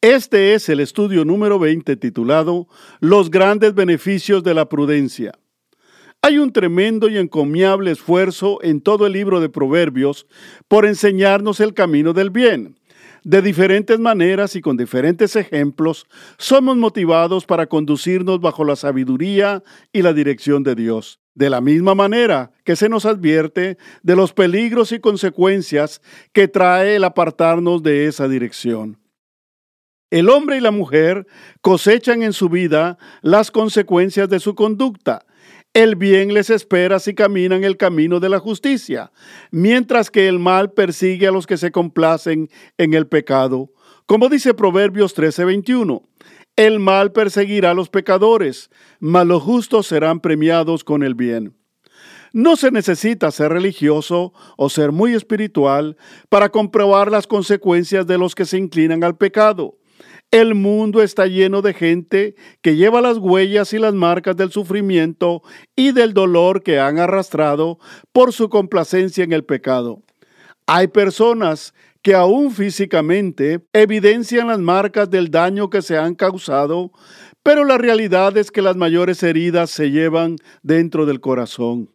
Este es el estudio número 20 titulado Los grandes beneficios de la prudencia. Hay un tremendo y encomiable esfuerzo en todo el libro de Proverbios por enseñarnos el camino del bien. De diferentes maneras y con diferentes ejemplos, somos motivados para conducirnos bajo la sabiduría y la dirección de Dios. De la misma manera que se nos advierte de los peligros y consecuencias que trae el apartarnos de esa dirección. El hombre y la mujer cosechan en su vida las consecuencias de su conducta. El bien les espera si caminan el camino de la justicia, mientras que el mal persigue a los que se complacen en el pecado. Como dice Proverbios 13:21, el mal perseguirá a los pecadores, mas los justos serán premiados con el bien. No se necesita ser religioso o ser muy espiritual para comprobar las consecuencias de los que se inclinan al pecado. El mundo está lleno de gente que lleva las huellas y las marcas del sufrimiento y del dolor que han arrastrado por su complacencia en el pecado. Hay personas que aún físicamente evidencian las marcas del daño que se han causado, pero la realidad es que las mayores heridas se llevan dentro del corazón.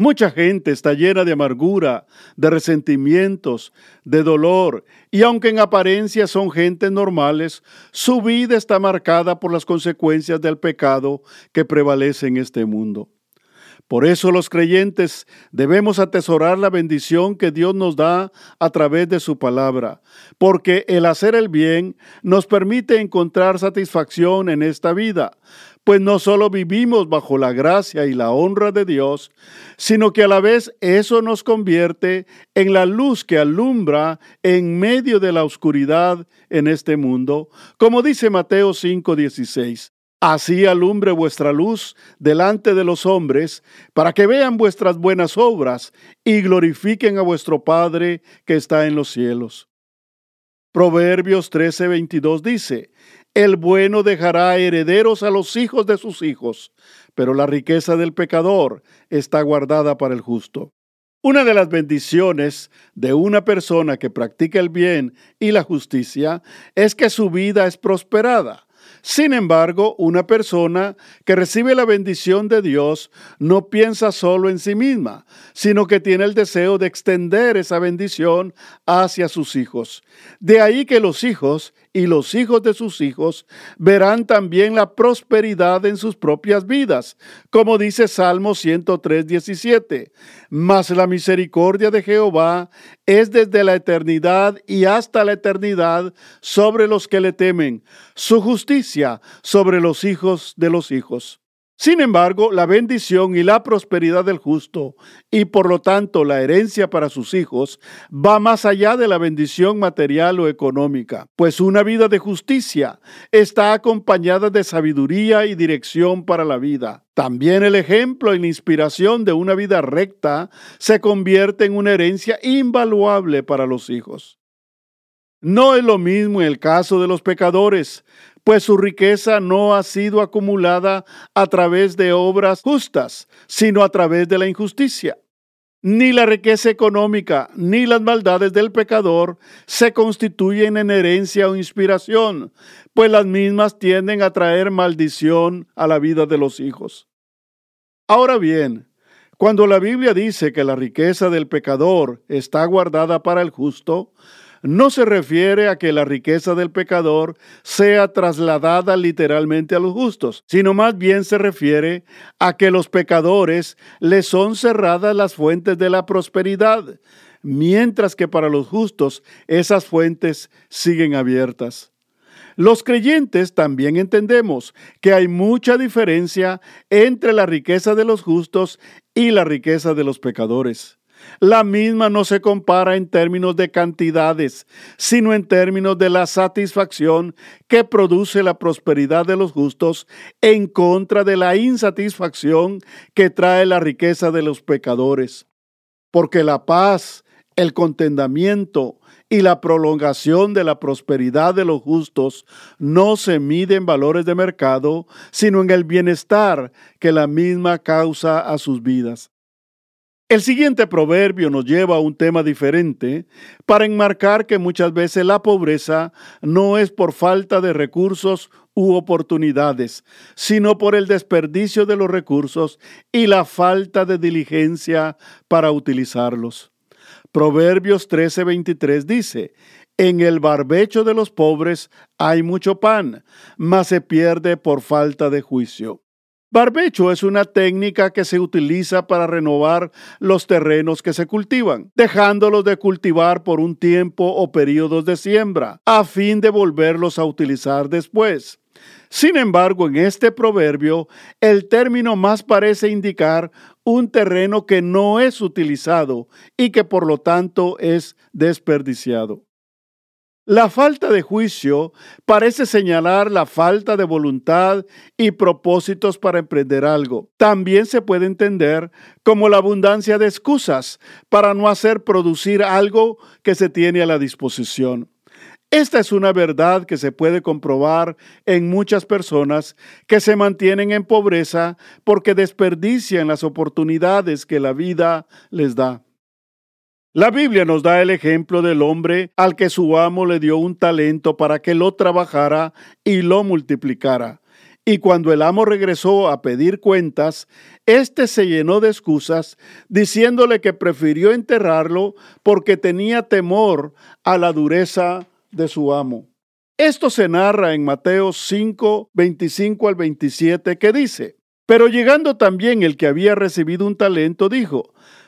Mucha gente está llena de amargura, de resentimientos, de dolor, y aunque en apariencia son gentes normales, su vida está marcada por las consecuencias del pecado que prevalece en este mundo. Por eso los creyentes debemos atesorar la bendición que Dios nos da a través de su palabra, porque el hacer el bien nos permite encontrar satisfacción en esta vida, pues no solo vivimos bajo la gracia y la honra de Dios, sino que a la vez eso nos convierte en la luz que alumbra en medio de la oscuridad en este mundo, como dice Mateo 5:16. Así alumbre vuestra luz delante de los hombres, para que vean vuestras buenas obras y glorifiquen a vuestro Padre que está en los cielos. Proverbios 13:22 dice, El bueno dejará herederos a los hijos de sus hijos, pero la riqueza del pecador está guardada para el justo. Una de las bendiciones de una persona que practica el bien y la justicia es que su vida es prosperada. Sin embargo, una persona que recibe la bendición de Dios no piensa solo en sí misma, sino que tiene el deseo de extender esa bendición hacia sus hijos. De ahí que los hijos y los hijos de sus hijos verán también la prosperidad en sus propias vidas, como dice Salmo 103, 17. Mas la misericordia de Jehová es desde la eternidad y hasta la eternidad sobre los que le temen, su justicia sobre los hijos de los hijos. Sin embargo, la bendición y la prosperidad del justo y por lo tanto la herencia para sus hijos va más allá de la bendición material o económica, pues una vida de justicia está acompañada de sabiduría y dirección para la vida. También el ejemplo y la inspiración de una vida recta se convierte en una herencia invaluable para los hijos. No es lo mismo en el caso de los pecadores, pues su riqueza no ha sido acumulada a través de obras justas, sino a través de la injusticia. Ni la riqueza económica ni las maldades del pecador se constituyen en herencia o inspiración, pues las mismas tienden a traer maldición a la vida de los hijos. Ahora bien, cuando la Biblia dice que la riqueza del pecador está guardada para el justo, no se refiere a que la riqueza del pecador sea trasladada literalmente a los justos, sino más bien se refiere a que los pecadores les son cerradas las fuentes de la prosperidad, mientras que para los justos esas fuentes siguen abiertas. Los creyentes también entendemos que hay mucha diferencia entre la riqueza de los justos y la riqueza de los pecadores. La misma no se compara en términos de cantidades, sino en términos de la satisfacción que produce la prosperidad de los justos en contra de la insatisfacción que trae la riqueza de los pecadores. Porque la paz, el contentamiento y la prolongación de la prosperidad de los justos no se mide en valores de mercado, sino en el bienestar que la misma causa a sus vidas. El siguiente proverbio nos lleva a un tema diferente para enmarcar que muchas veces la pobreza no es por falta de recursos u oportunidades, sino por el desperdicio de los recursos y la falta de diligencia para utilizarlos. Proverbios 13:23 dice, en el barbecho de los pobres hay mucho pan, mas se pierde por falta de juicio. Barbecho es una técnica que se utiliza para renovar los terrenos que se cultivan, dejándolos de cultivar por un tiempo o periodos de siembra, a fin de volverlos a utilizar después. Sin embargo, en este proverbio, el término más parece indicar un terreno que no es utilizado y que por lo tanto es desperdiciado. La falta de juicio parece señalar la falta de voluntad y propósitos para emprender algo. También se puede entender como la abundancia de excusas para no hacer producir algo que se tiene a la disposición. Esta es una verdad que se puede comprobar en muchas personas que se mantienen en pobreza porque desperdician las oportunidades que la vida les da. La Biblia nos da el ejemplo del hombre al que su amo le dio un talento para que lo trabajara y lo multiplicara. Y cuando el amo regresó a pedir cuentas, éste se llenó de excusas, diciéndole que prefirió enterrarlo porque tenía temor a la dureza de su amo. Esto se narra en Mateo 5, 25 al 27, que dice, pero llegando también el que había recibido un talento, dijo,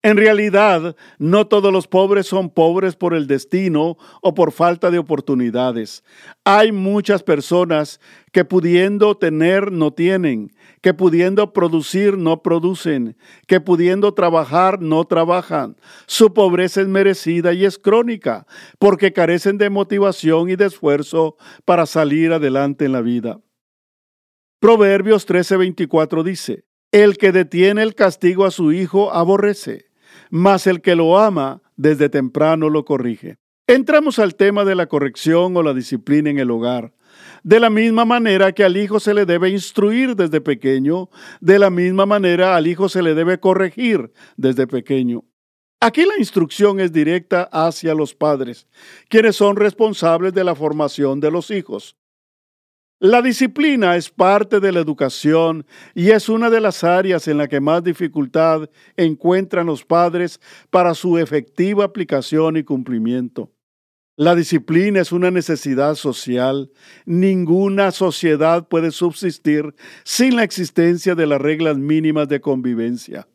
En realidad, no todos los pobres son pobres por el destino o por falta de oportunidades. Hay muchas personas que pudiendo tener no tienen, que pudiendo producir no producen, que pudiendo trabajar no trabajan. Su pobreza es merecida y es crónica, porque carecen de motivación y de esfuerzo para salir adelante en la vida. Proverbios 13:24 dice, El que detiene el castigo a su hijo aborrece mas el que lo ama desde temprano lo corrige. Entramos al tema de la corrección o la disciplina en el hogar. De la misma manera que al hijo se le debe instruir desde pequeño, de la misma manera al hijo se le debe corregir desde pequeño. Aquí la instrucción es directa hacia los padres, quienes son responsables de la formación de los hijos. La disciplina es parte de la educación y es una de las áreas en la que más dificultad encuentran los padres para su efectiva aplicación y cumplimiento. La disciplina es una necesidad social. Ninguna sociedad puede subsistir sin la existencia de las reglas mínimas de convivencia.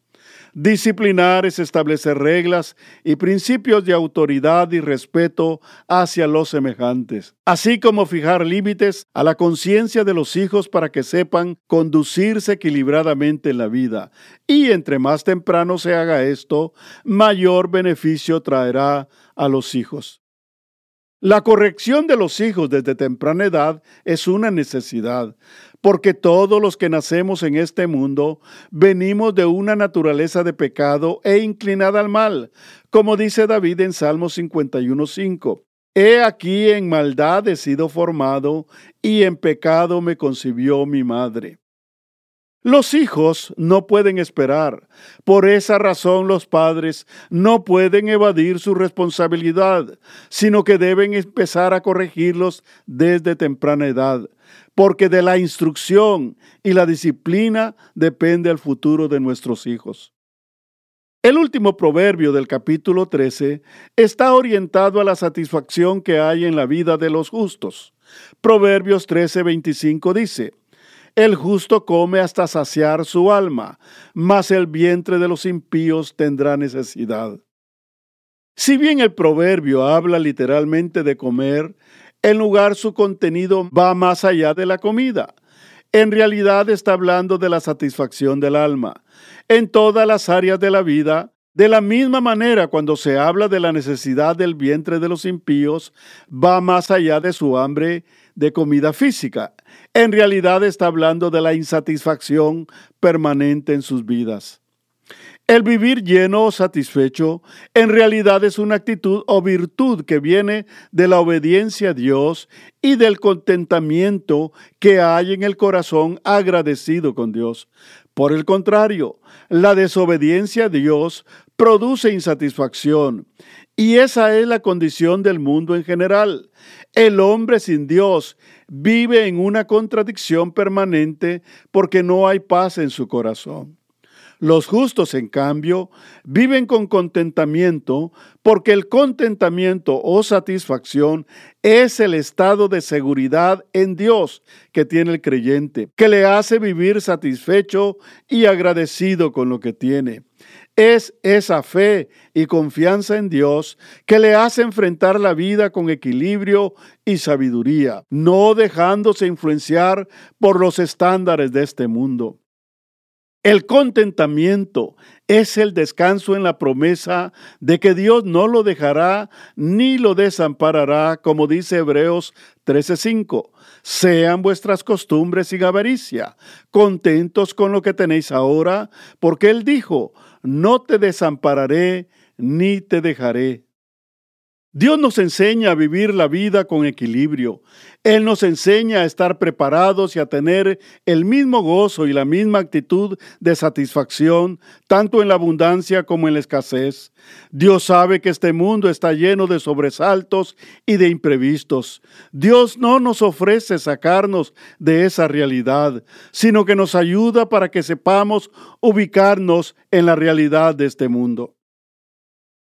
Disciplinar es establecer reglas y principios de autoridad y respeto hacia los semejantes, así como fijar límites a la conciencia de los hijos para que sepan conducirse equilibradamente en la vida. Y entre más temprano se haga esto, mayor beneficio traerá a los hijos. La corrección de los hijos desde temprana edad es una necesidad, porque todos los que nacemos en este mundo venimos de una naturaleza de pecado e inclinada al mal, como dice David en Salmo 51.5. He aquí en maldad he sido formado, y en pecado me concibió mi madre. Los hijos no pueden esperar. Por esa razón los padres no pueden evadir su responsabilidad, sino que deben empezar a corregirlos desde temprana edad porque de la instrucción y la disciplina depende el futuro de nuestros hijos. El último proverbio del capítulo 13 está orientado a la satisfacción que hay en la vida de los justos. Proverbios 13:25 dice, El justo come hasta saciar su alma, mas el vientre de los impíos tendrá necesidad. Si bien el proverbio habla literalmente de comer, en lugar su contenido va más allá de la comida. En realidad está hablando de la satisfacción del alma en todas las áreas de la vida. De la misma manera, cuando se habla de la necesidad del vientre de los impíos, va más allá de su hambre de comida física. En realidad está hablando de la insatisfacción permanente en sus vidas. El vivir lleno o satisfecho en realidad es una actitud o virtud que viene de la obediencia a Dios y del contentamiento que hay en el corazón agradecido con Dios. Por el contrario, la desobediencia a Dios produce insatisfacción y esa es la condición del mundo en general. El hombre sin Dios vive en una contradicción permanente porque no hay paz en su corazón. Los justos, en cambio, viven con contentamiento porque el contentamiento o satisfacción es el estado de seguridad en Dios que tiene el creyente, que le hace vivir satisfecho y agradecido con lo que tiene. Es esa fe y confianza en Dios que le hace enfrentar la vida con equilibrio y sabiduría, no dejándose influenciar por los estándares de este mundo. El contentamiento es el descanso en la promesa de que Dios no lo dejará ni lo desamparará, como dice Hebreos 13:5. Sean vuestras costumbres sin avaricia, contentos con lo que tenéis ahora, porque Él dijo, no te desampararé ni te dejaré. Dios nos enseña a vivir la vida con equilibrio. Él nos enseña a estar preparados y a tener el mismo gozo y la misma actitud de satisfacción, tanto en la abundancia como en la escasez. Dios sabe que este mundo está lleno de sobresaltos y de imprevistos. Dios no nos ofrece sacarnos de esa realidad, sino que nos ayuda para que sepamos ubicarnos en la realidad de este mundo.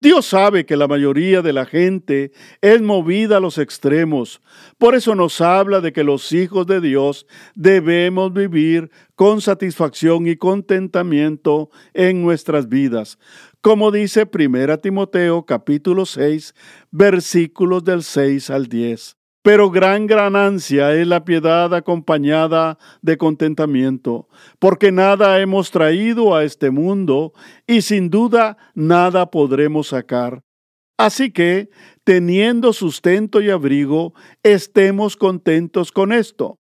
Dios sabe que la mayoría de la gente es movida a los extremos. Por eso nos habla de que los hijos de Dios debemos vivir con satisfacción y contentamiento en nuestras vidas. Como dice 1 Timoteo capítulo 6 versículos del 6 al 10. Pero gran ganancia es la piedad acompañada de contentamiento, porque nada hemos traído a este mundo y sin duda nada podremos sacar. Así que, teniendo sustento y abrigo, estemos contentos con esto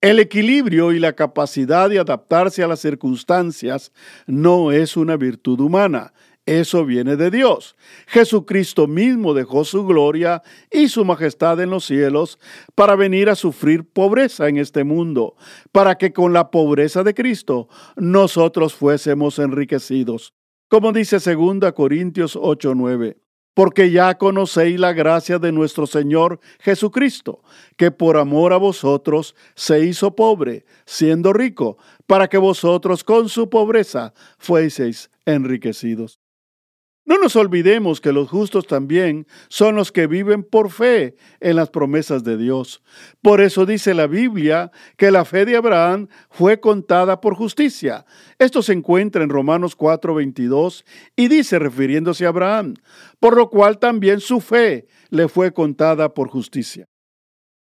El equilibrio y la capacidad de adaptarse a las circunstancias no es una virtud humana, eso viene de Dios. Jesucristo mismo dejó su gloria y su majestad en los cielos para venir a sufrir pobreza en este mundo, para que con la pobreza de Cristo nosotros fuésemos enriquecidos. Como dice 2 Corintios 8:9 porque ya conocéis la gracia de nuestro Señor Jesucristo, que por amor a vosotros se hizo pobre, siendo rico, para que vosotros con su pobreza fueseis enriquecidos. No nos olvidemos que los justos también son los que viven por fe en las promesas de Dios. Por eso dice la Biblia que la fe de Abraham fue contada por justicia. Esto se encuentra en Romanos 4:22 y dice, refiriéndose a Abraham, por lo cual también su fe le fue contada por justicia.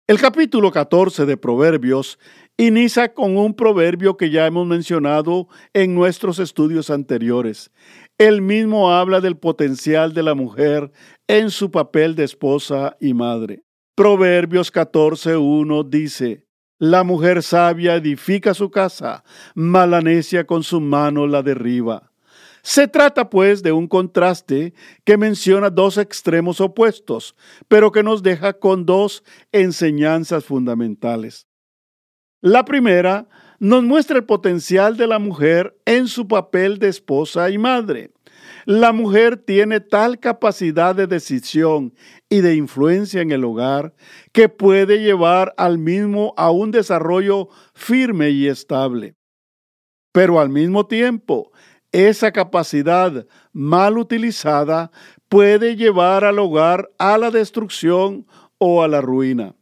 El capítulo 14 de Proverbios inicia con un proverbio que ya hemos mencionado en nuestros estudios anteriores. Él mismo habla del potencial de la mujer en su papel de esposa y madre. Proverbios 14.1 dice, La mujer sabia edifica su casa, mala necia con su mano la derriba. Se trata pues de un contraste que menciona dos extremos opuestos, pero que nos deja con dos enseñanzas fundamentales. La primera nos muestra el potencial de la mujer en su papel de esposa y madre. La mujer tiene tal capacidad de decisión y de influencia en el hogar que puede llevar al mismo a un desarrollo firme y estable. Pero al mismo tiempo, esa capacidad mal utilizada puede llevar al hogar a la destrucción o a la ruina.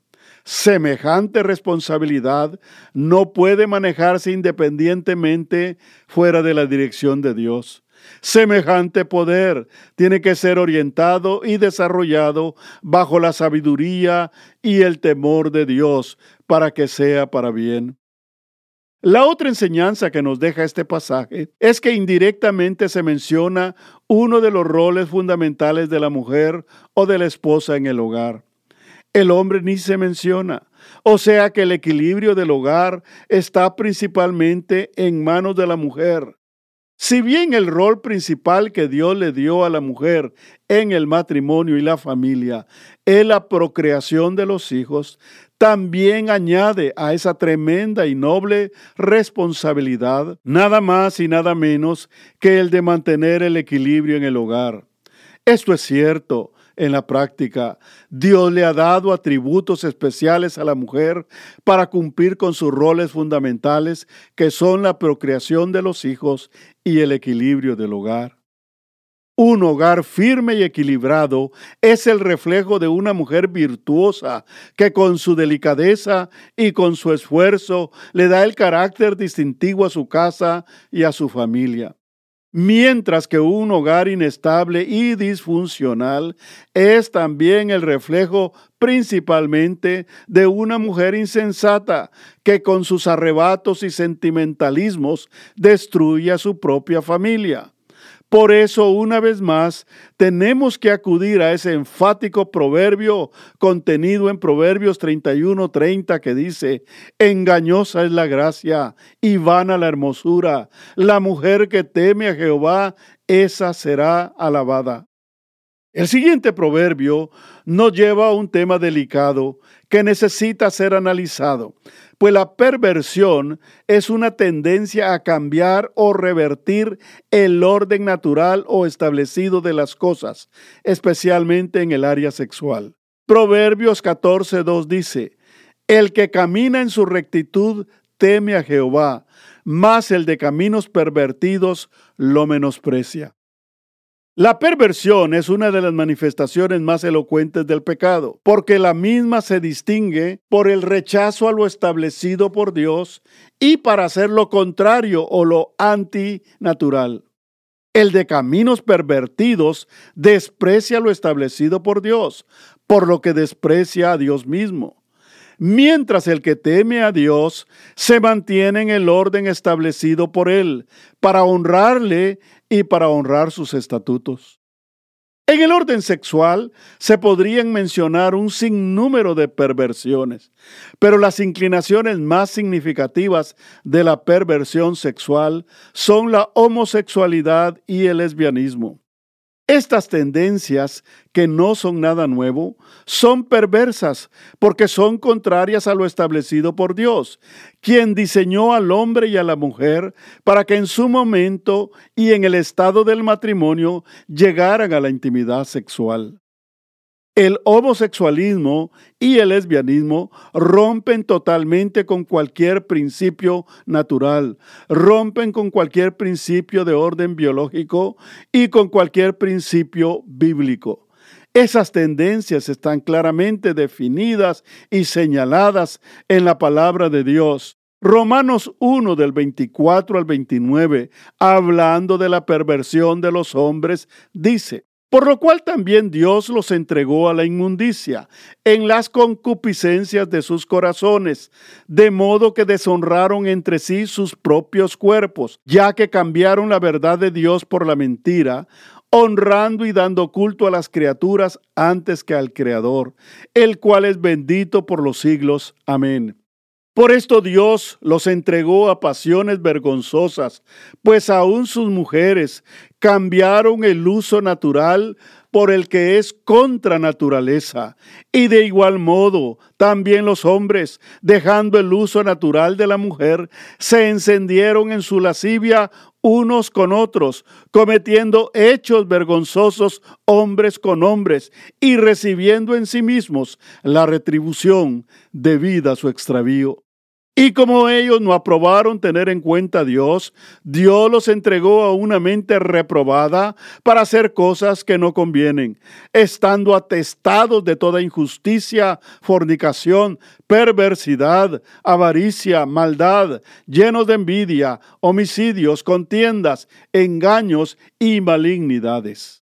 Semejante responsabilidad no puede manejarse independientemente fuera de la dirección de Dios. Semejante poder tiene que ser orientado y desarrollado bajo la sabiduría y el temor de Dios para que sea para bien. La otra enseñanza que nos deja este pasaje es que indirectamente se menciona uno de los roles fundamentales de la mujer o de la esposa en el hogar. El hombre ni se menciona, o sea que el equilibrio del hogar está principalmente en manos de la mujer. Si bien el rol principal que Dios le dio a la mujer en el matrimonio y la familia es la procreación de los hijos, también añade a esa tremenda y noble responsabilidad nada más y nada menos que el de mantener el equilibrio en el hogar. Esto es cierto, en la práctica. Dios le ha dado atributos especiales a la mujer para cumplir con sus roles fundamentales, que son la procreación de los hijos y el equilibrio del hogar. Un hogar firme y equilibrado es el reflejo de una mujer virtuosa que con su delicadeza y con su esfuerzo le da el carácter distintivo a su casa y a su familia mientras que un hogar inestable y disfuncional es también el reflejo principalmente de una mujer insensata que con sus arrebatos y sentimentalismos destruye a su propia familia. Por eso, una vez más, tenemos que acudir a ese enfático proverbio contenido en Proverbios 31:30 que dice, engañosa es la gracia y vana la hermosura. La mujer que teme a Jehová, esa será alabada. El siguiente proverbio nos lleva a un tema delicado que necesita ser analizado, pues la perversión es una tendencia a cambiar o revertir el orden natural o establecido de las cosas, especialmente en el área sexual. Proverbios 14.2 dice, El que camina en su rectitud teme a Jehová, mas el de caminos pervertidos lo menosprecia. La perversión es una de las manifestaciones más elocuentes del pecado, porque la misma se distingue por el rechazo a lo establecido por Dios y para hacer lo contrario o lo antinatural. El de caminos pervertidos desprecia lo establecido por Dios, por lo que desprecia a Dios mismo. Mientras el que teme a Dios se mantiene en el orden establecido por Él, para honrarle y para honrar sus estatutos. En el orden sexual se podrían mencionar un sinnúmero de perversiones, pero las inclinaciones más significativas de la perversión sexual son la homosexualidad y el lesbianismo. Estas tendencias, que no son nada nuevo, son perversas porque son contrarias a lo establecido por Dios, quien diseñó al hombre y a la mujer para que en su momento y en el estado del matrimonio llegaran a la intimidad sexual. El homosexualismo y el lesbianismo rompen totalmente con cualquier principio natural, rompen con cualquier principio de orden biológico y con cualquier principio bíblico. Esas tendencias están claramente definidas y señaladas en la palabra de Dios. Romanos 1 del 24 al 29, hablando de la perversión de los hombres, dice, por lo cual también Dios los entregó a la inmundicia en las concupiscencias de sus corazones, de modo que deshonraron entre sí sus propios cuerpos, ya que cambiaron la verdad de Dios por la mentira, honrando y dando culto a las criaturas antes que al Creador, el cual es bendito por los siglos. Amén. Por esto Dios los entregó a pasiones vergonzosas, pues aún sus mujeres cambiaron el uso natural por el que es contra naturaleza. Y de igual modo, también los hombres, dejando el uso natural de la mujer, se encendieron en su lascivia unos con otros, cometiendo hechos vergonzosos hombres con hombres y recibiendo en sí mismos la retribución debida a su extravío. Y como ellos no aprobaron tener en cuenta a Dios, Dios los entregó a una mente reprobada para hacer cosas que no convienen, estando atestados de toda injusticia, fornicación, perversidad, avaricia, maldad, llenos de envidia, homicidios, contiendas, engaños y malignidades.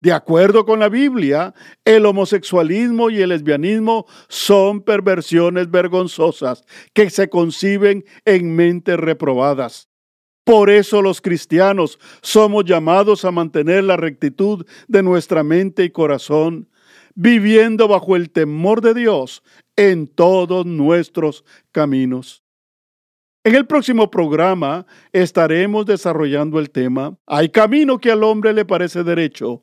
De acuerdo con la Biblia, el homosexualismo y el lesbianismo son perversiones vergonzosas que se conciben en mentes reprobadas. Por eso los cristianos somos llamados a mantener la rectitud de nuestra mente y corazón, viviendo bajo el temor de Dios en todos nuestros caminos. En el próximo programa estaremos desarrollando el tema Hay camino que al hombre le parece derecho,